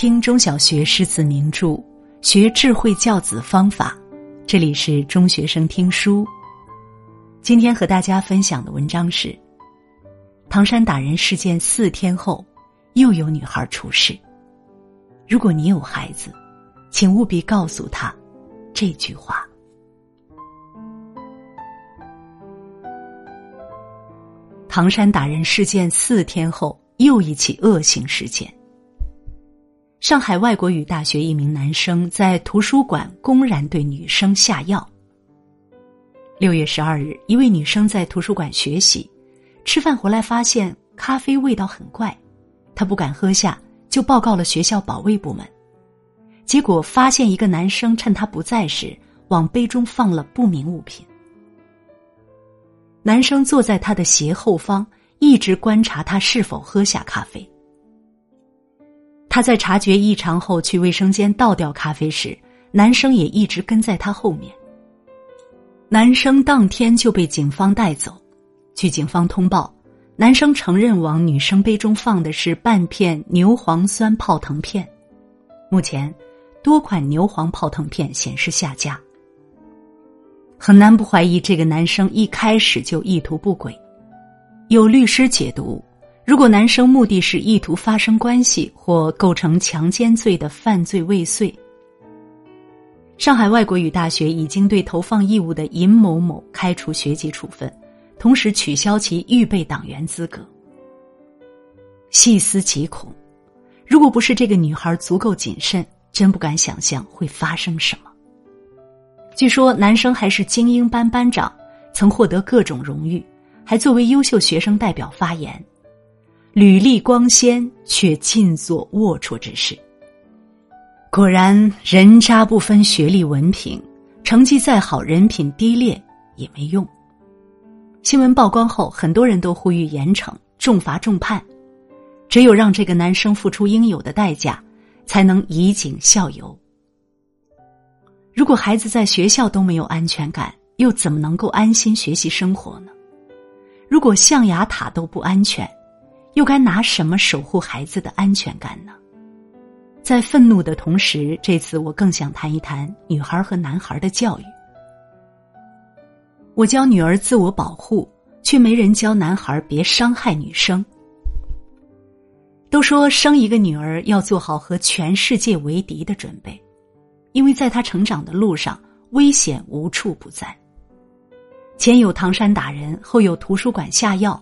听中小学诗词名著，学智慧教子方法。这里是中学生听书。今天和大家分享的文章是：唐山打人事件四天后，又有女孩出事。如果你有孩子，请务必告诉他这句话。唐山打人事件四天后，又一起恶性事件。上海外国语大学一名男生在图书馆公然对女生下药。六月十二日，一位女生在图书馆学习，吃饭回来发现咖啡味道很怪，她不敢喝下，就报告了学校保卫部门。结果发现一个男生趁她不在时，往杯中放了不明物品。男生坐在她的斜后方，一直观察她是否喝下咖啡。他在察觉异常后去卫生间倒掉咖啡时，男生也一直跟在他后面。男生当天就被警方带走。据警方通报，男生承认往女生杯中放的是半片牛磺酸泡腾片。目前，多款牛磺泡腾片显示下架。很难不怀疑这个男生一开始就意图不轨。有律师解读。如果男生目的是意图发生关系或构成强奸罪的犯罪未遂，上海外国语大学已经对投放异物的尹某某开除学籍处分，同时取消其预备党员资格。细思极恐，如果不是这个女孩足够谨慎，真不敢想象会发生什么。据说男生还是精英班班长，曾获得各种荣誉，还作为优秀学生代表发言。履历光鲜，却尽做龌龊之事。果然，人渣不分学历文凭，成绩再好，人品低劣也没用。新闻曝光后，很多人都呼吁严惩、重罚重判，只有让这个男生付出应有的代价，才能以儆效尤。如果孩子在学校都没有安全感，又怎么能够安心学习生活呢？如果象牙塔都不安全，又该拿什么守护孩子的安全感呢？在愤怒的同时，这次我更想谈一谈女孩和男孩的教育。我教女儿自我保护，却没人教男孩别伤害女生。都说生一个女儿要做好和全世界为敌的准备，因为在她成长的路上，危险无处不在。前有唐山打人，后有图书馆下药。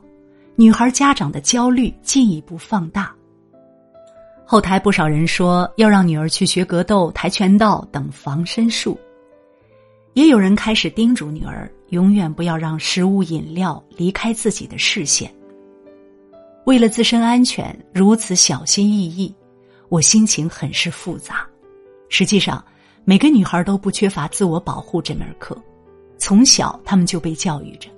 女孩家长的焦虑进一步放大。后台不少人说要让女儿去学格斗、跆拳道等防身术，也有人开始叮嘱女儿永远不要让食物、饮料离开自己的视线。为了自身安全，如此小心翼翼，我心情很是复杂。实际上，每个女孩都不缺乏自我保护这门课，从小她们就被教育着，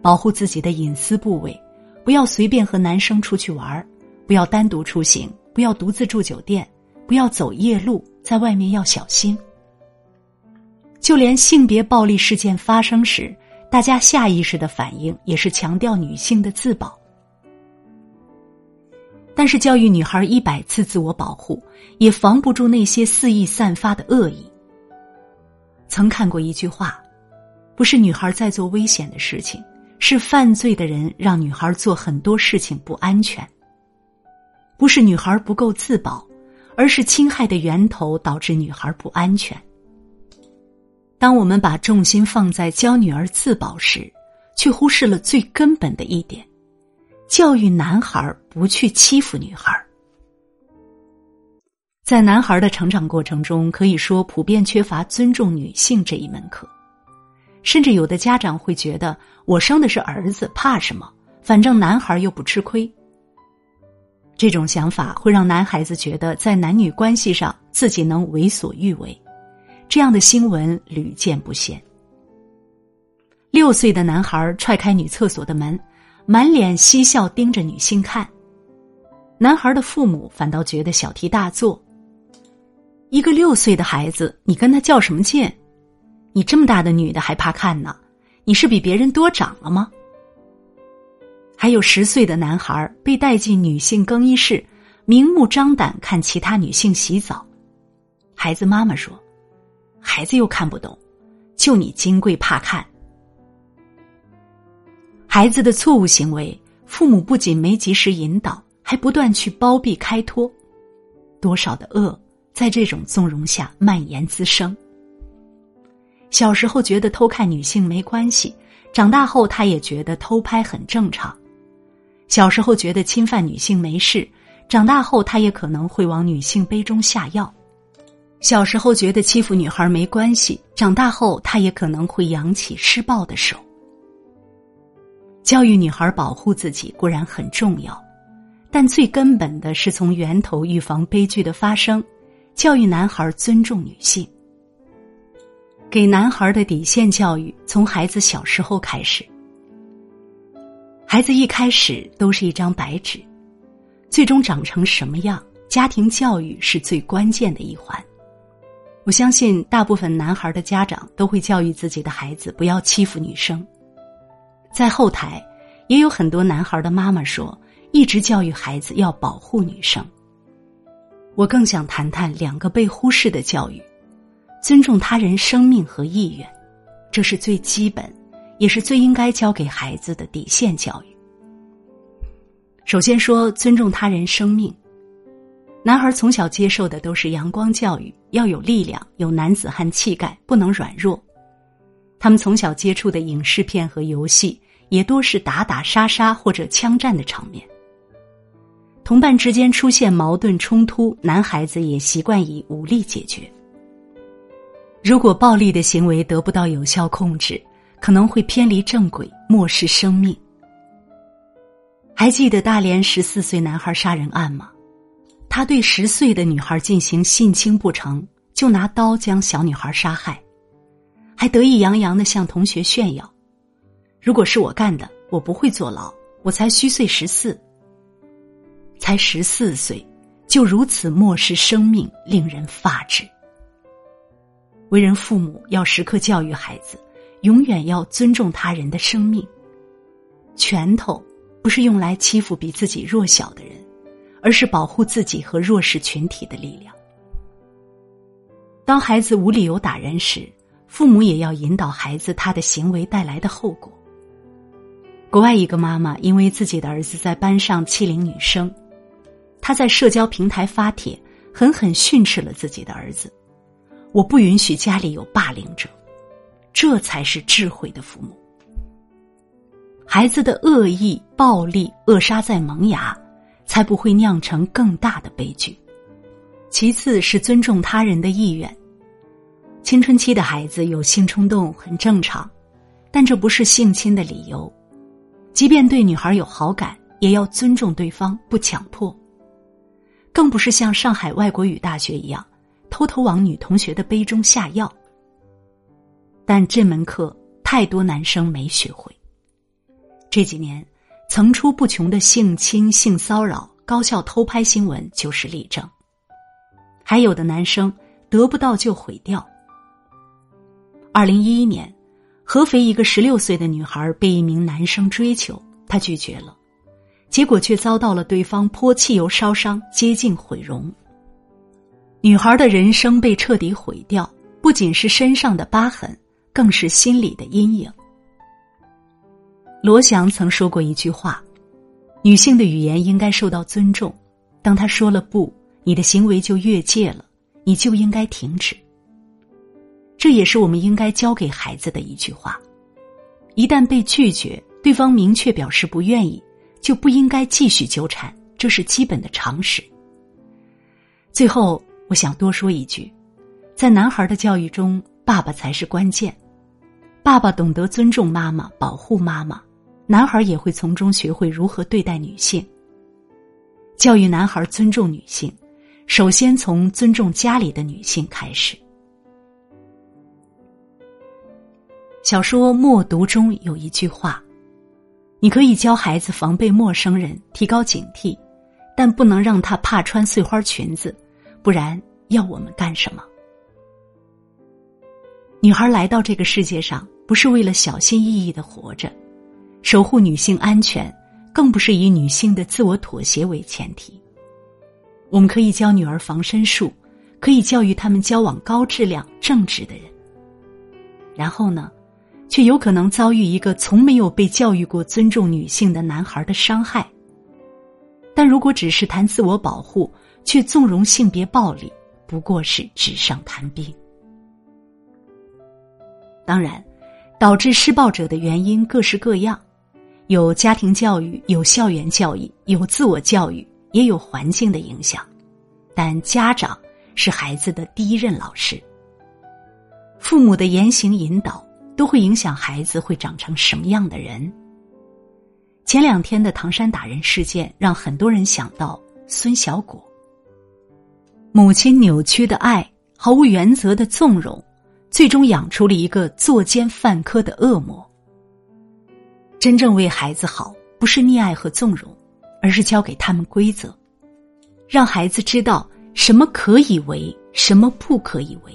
保护自己的隐私部位。不要随便和男生出去玩儿不要单独出行，不要独自住酒店，不要走夜路，在外面要小心。就连性别暴力事件发生时，大家下意识的反应也是强调女性的自保。但是教育女孩一百次自我保护，也防不住那些肆意散发的恶意。曾看过一句话，不是女孩在做危险的事情。是犯罪的人让女孩做很多事情不安全，不是女孩不够自保，而是侵害的源头导致女孩不安全。当我们把重心放在教女儿自保时，却忽视了最根本的一点：教育男孩不去欺负女孩。在男孩的成长过程中，可以说普遍缺乏尊重女性这一门课。甚至有的家长会觉得，我生的是儿子，怕什么？反正男孩又不吃亏。这种想法会让男孩子觉得，在男女关系上自己能为所欲为。这样的新闻屡见不鲜。六岁的男孩踹开女厕所的门，满脸嬉笑盯着女性看，男孩的父母反倒觉得小题大做。一个六岁的孩子，你跟他较什么劲？你这么大的女的还怕看呢？你是比别人多长了吗？还有十岁的男孩被带进女性更衣室，明目张胆看其他女性洗澡。孩子妈妈说：“孩子又看不懂，就你金贵怕看。”孩子的错误行为，父母不仅没及时引导，还不断去包庇开脱，多少的恶在这种纵容下蔓延滋生。小时候觉得偷看女性没关系，长大后他也觉得偷拍很正常。小时候觉得侵犯女性没事，长大后他也可能会往女性杯中下药。小时候觉得欺负女孩没关系，长大后他也可能会扬起施暴的手。教育女孩保护自己固然很重要，但最根本的是从源头预防悲剧的发生，教育男孩尊重女性。给男孩的底线教育从孩子小时候开始。孩子一开始都是一张白纸，最终长成什么样，家庭教育是最关键的一环。我相信大部分男孩的家长都会教育自己的孩子不要欺负女生。在后台，也有很多男孩的妈妈说，一直教育孩子要保护女生。我更想谈谈两个被忽视的教育：尊重他人生命和意愿，这是最基本，也是最应该教给孩子的底线教育。首先说尊重他人生命，男孩从小接受的都是阳光教育，要有力量，有男子汉气概，不能软弱。他们从小接触的影视片和游戏也多是打打杀杀或者枪战的场面。同伴之间出现矛盾冲突，男孩子也习惯以武力解决。如果暴力的行为得不到有效控制，可能会偏离正轨，漠视生命。还记得大连十四岁男孩杀人案吗？他对十岁的女孩进行性侵不成就拿刀将小女孩杀害。还得意洋洋的向同学炫耀：“如果是我干的，我不会坐牢。我才虚岁十四，才十四岁，就如此漠视生命，令人发指。为人父母要时刻教育孩子，永远要尊重他人的生命。拳头不是用来欺负比自己弱小的人，而是保护自己和弱势群体的力量。当孩子无理由打人时。”父母也要引导孩子他的行为带来的后果。国外一个妈妈因为自己的儿子在班上欺凌女生，她在社交平台发帖，狠狠训斥了自己的儿子：“我不允许家里有霸凌者。”这才是智慧的父母。孩子的恶意、暴力扼杀在萌芽，才不会酿成更大的悲剧。其次是尊重他人的意愿。青春期的孩子有性冲动很正常，但这不是性侵的理由。即便对女孩有好感，也要尊重对方，不强迫。更不是像上海外国语大学一样，偷偷往女同学的杯中下药。但这门课太多男生没学会。这几年层出不穷的性侵、性骚扰、高校偷拍新闻就是例证。还有的男生得不到就毁掉。二零一一年，合肥一个十六岁的女孩被一名男生追求，她拒绝了，结果却遭到了对方泼汽油烧伤，接近毁容。女孩的人生被彻底毁掉，不仅是身上的疤痕，更是心里的阴影。罗翔曾说过一句话：“女性的语言应该受到尊重，当她说了不，你的行为就越界了，你就应该停止。”这也是我们应该教给孩子的一句话：一旦被拒绝，对方明确表示不愿意，就不应该继续纠缠，这是基本的常识。最后，我想多说一句，在男孩的教育中，爸爸才是关键。爸爸懂得尊重妈妈，保护妈妈，男孩也会从中学会如何对待女性。教育男孩尊重女性，首先从尊重家里的女性开始。小说《默读》中有一句话：“你可以教孩子防备陌生人，提高警惕，但不能让他怕穿碎花裙子，不然要我们干什么？”女孩来到这个世界上，不是为了小心翼翼的活着，守护女性安全，更不是以女性的自我妥协为前提。我们可以教女儿防身术，可以教育他们交往高质量、正直的人。然后呢，却有可能遭遇一个从没有被教育过尊重女性的男孩的伤害。但如果只是谈自我保护，却纵容性别暴力，不过是纸上谈兵。当然，导致施暴者的原因各式各样，有家庭教育，有校园教育，有自我教育。也有环境的影响，但家长是孩子的第一任老师。父母的言行引导都会影响孩子会长成什么样的人。前两天的唐山打人事件让很多人想到孙小果。母亲扭曲的爱，毫无原则的纵容，最终养出了一个作奸犯科的恶魔。真正为孩子好，不是溺爱和纵容。而是教给他们规则，让孩子知道什么可以为，什么不可以为。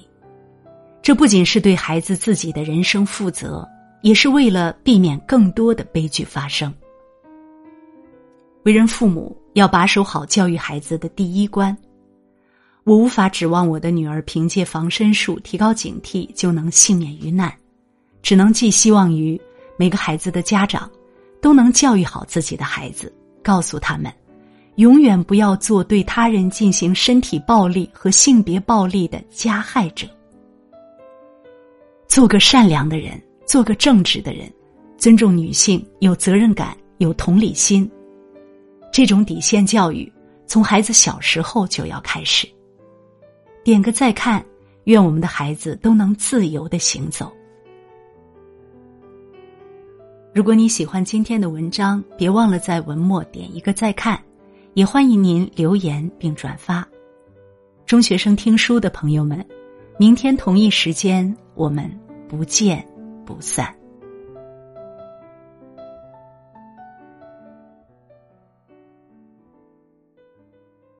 这不仅是对孩子自己的人生负责，也是为了避免更多的悲剧发生。为人父母要把守好教育孩子的第一关。我无法指望我的女儿凭借防身术提高警惕就能幸免于难，只能寄希望于每个孩子的家长都能教育好自己的孩子。告诉他们，永远不要做对他人进行身体暴力和性别暴力的加害者。做个善良的人，做个正直的人，尊重女性，有责任感，有同理心。这种底线教育从孩子小时候就要开始。点个再看，愿我们的孩子都能自由的行走。如果你喜欢今天的文章，别忘了在文末点一个再看，也欢迎您留言并转发。中学生听书的朋友们，明天同一时间我们不见不散。